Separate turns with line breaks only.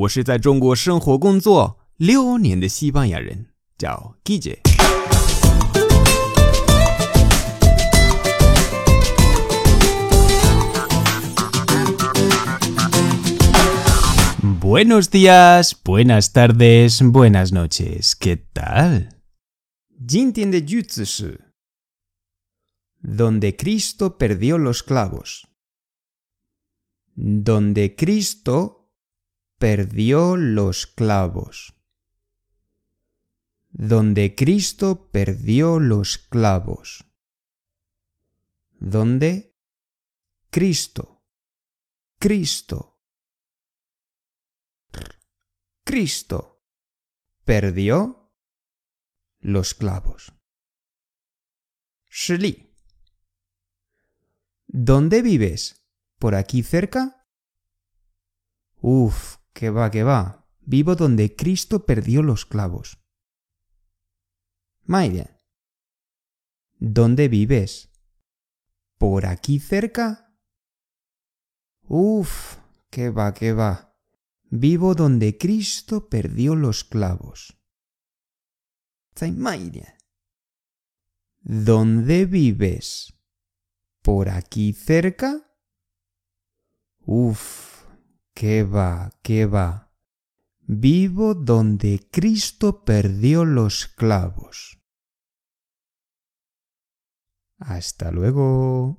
我是在中国生活工作六年的西班牙人，叫 Guille。Buenos días, buenas tardes, buenas noches. ¿Qué tal?
今天的句子是 Donde Cristo perdió los clavos. Donde Cristo perdió los clavos. Donde Cristo perdió los clavos. Donde Cristo. Cristo. Cristo perdió los clavos. 实例 ¿Dónde vives? ¿Por aquí cerca? Uf, que va, que va. Vivo donde Cristo perdió los clavos. Muy ¿Dónde vives? ¿Por aquí cerca? Uf, que va, que va. Vivo donde Cristo perdió los clavos. ¿Dónde vives? ¿Por aquí cerca? Uf, qué va, qué va. Vivo donde Cristo perdió los clavos. Hasta luego.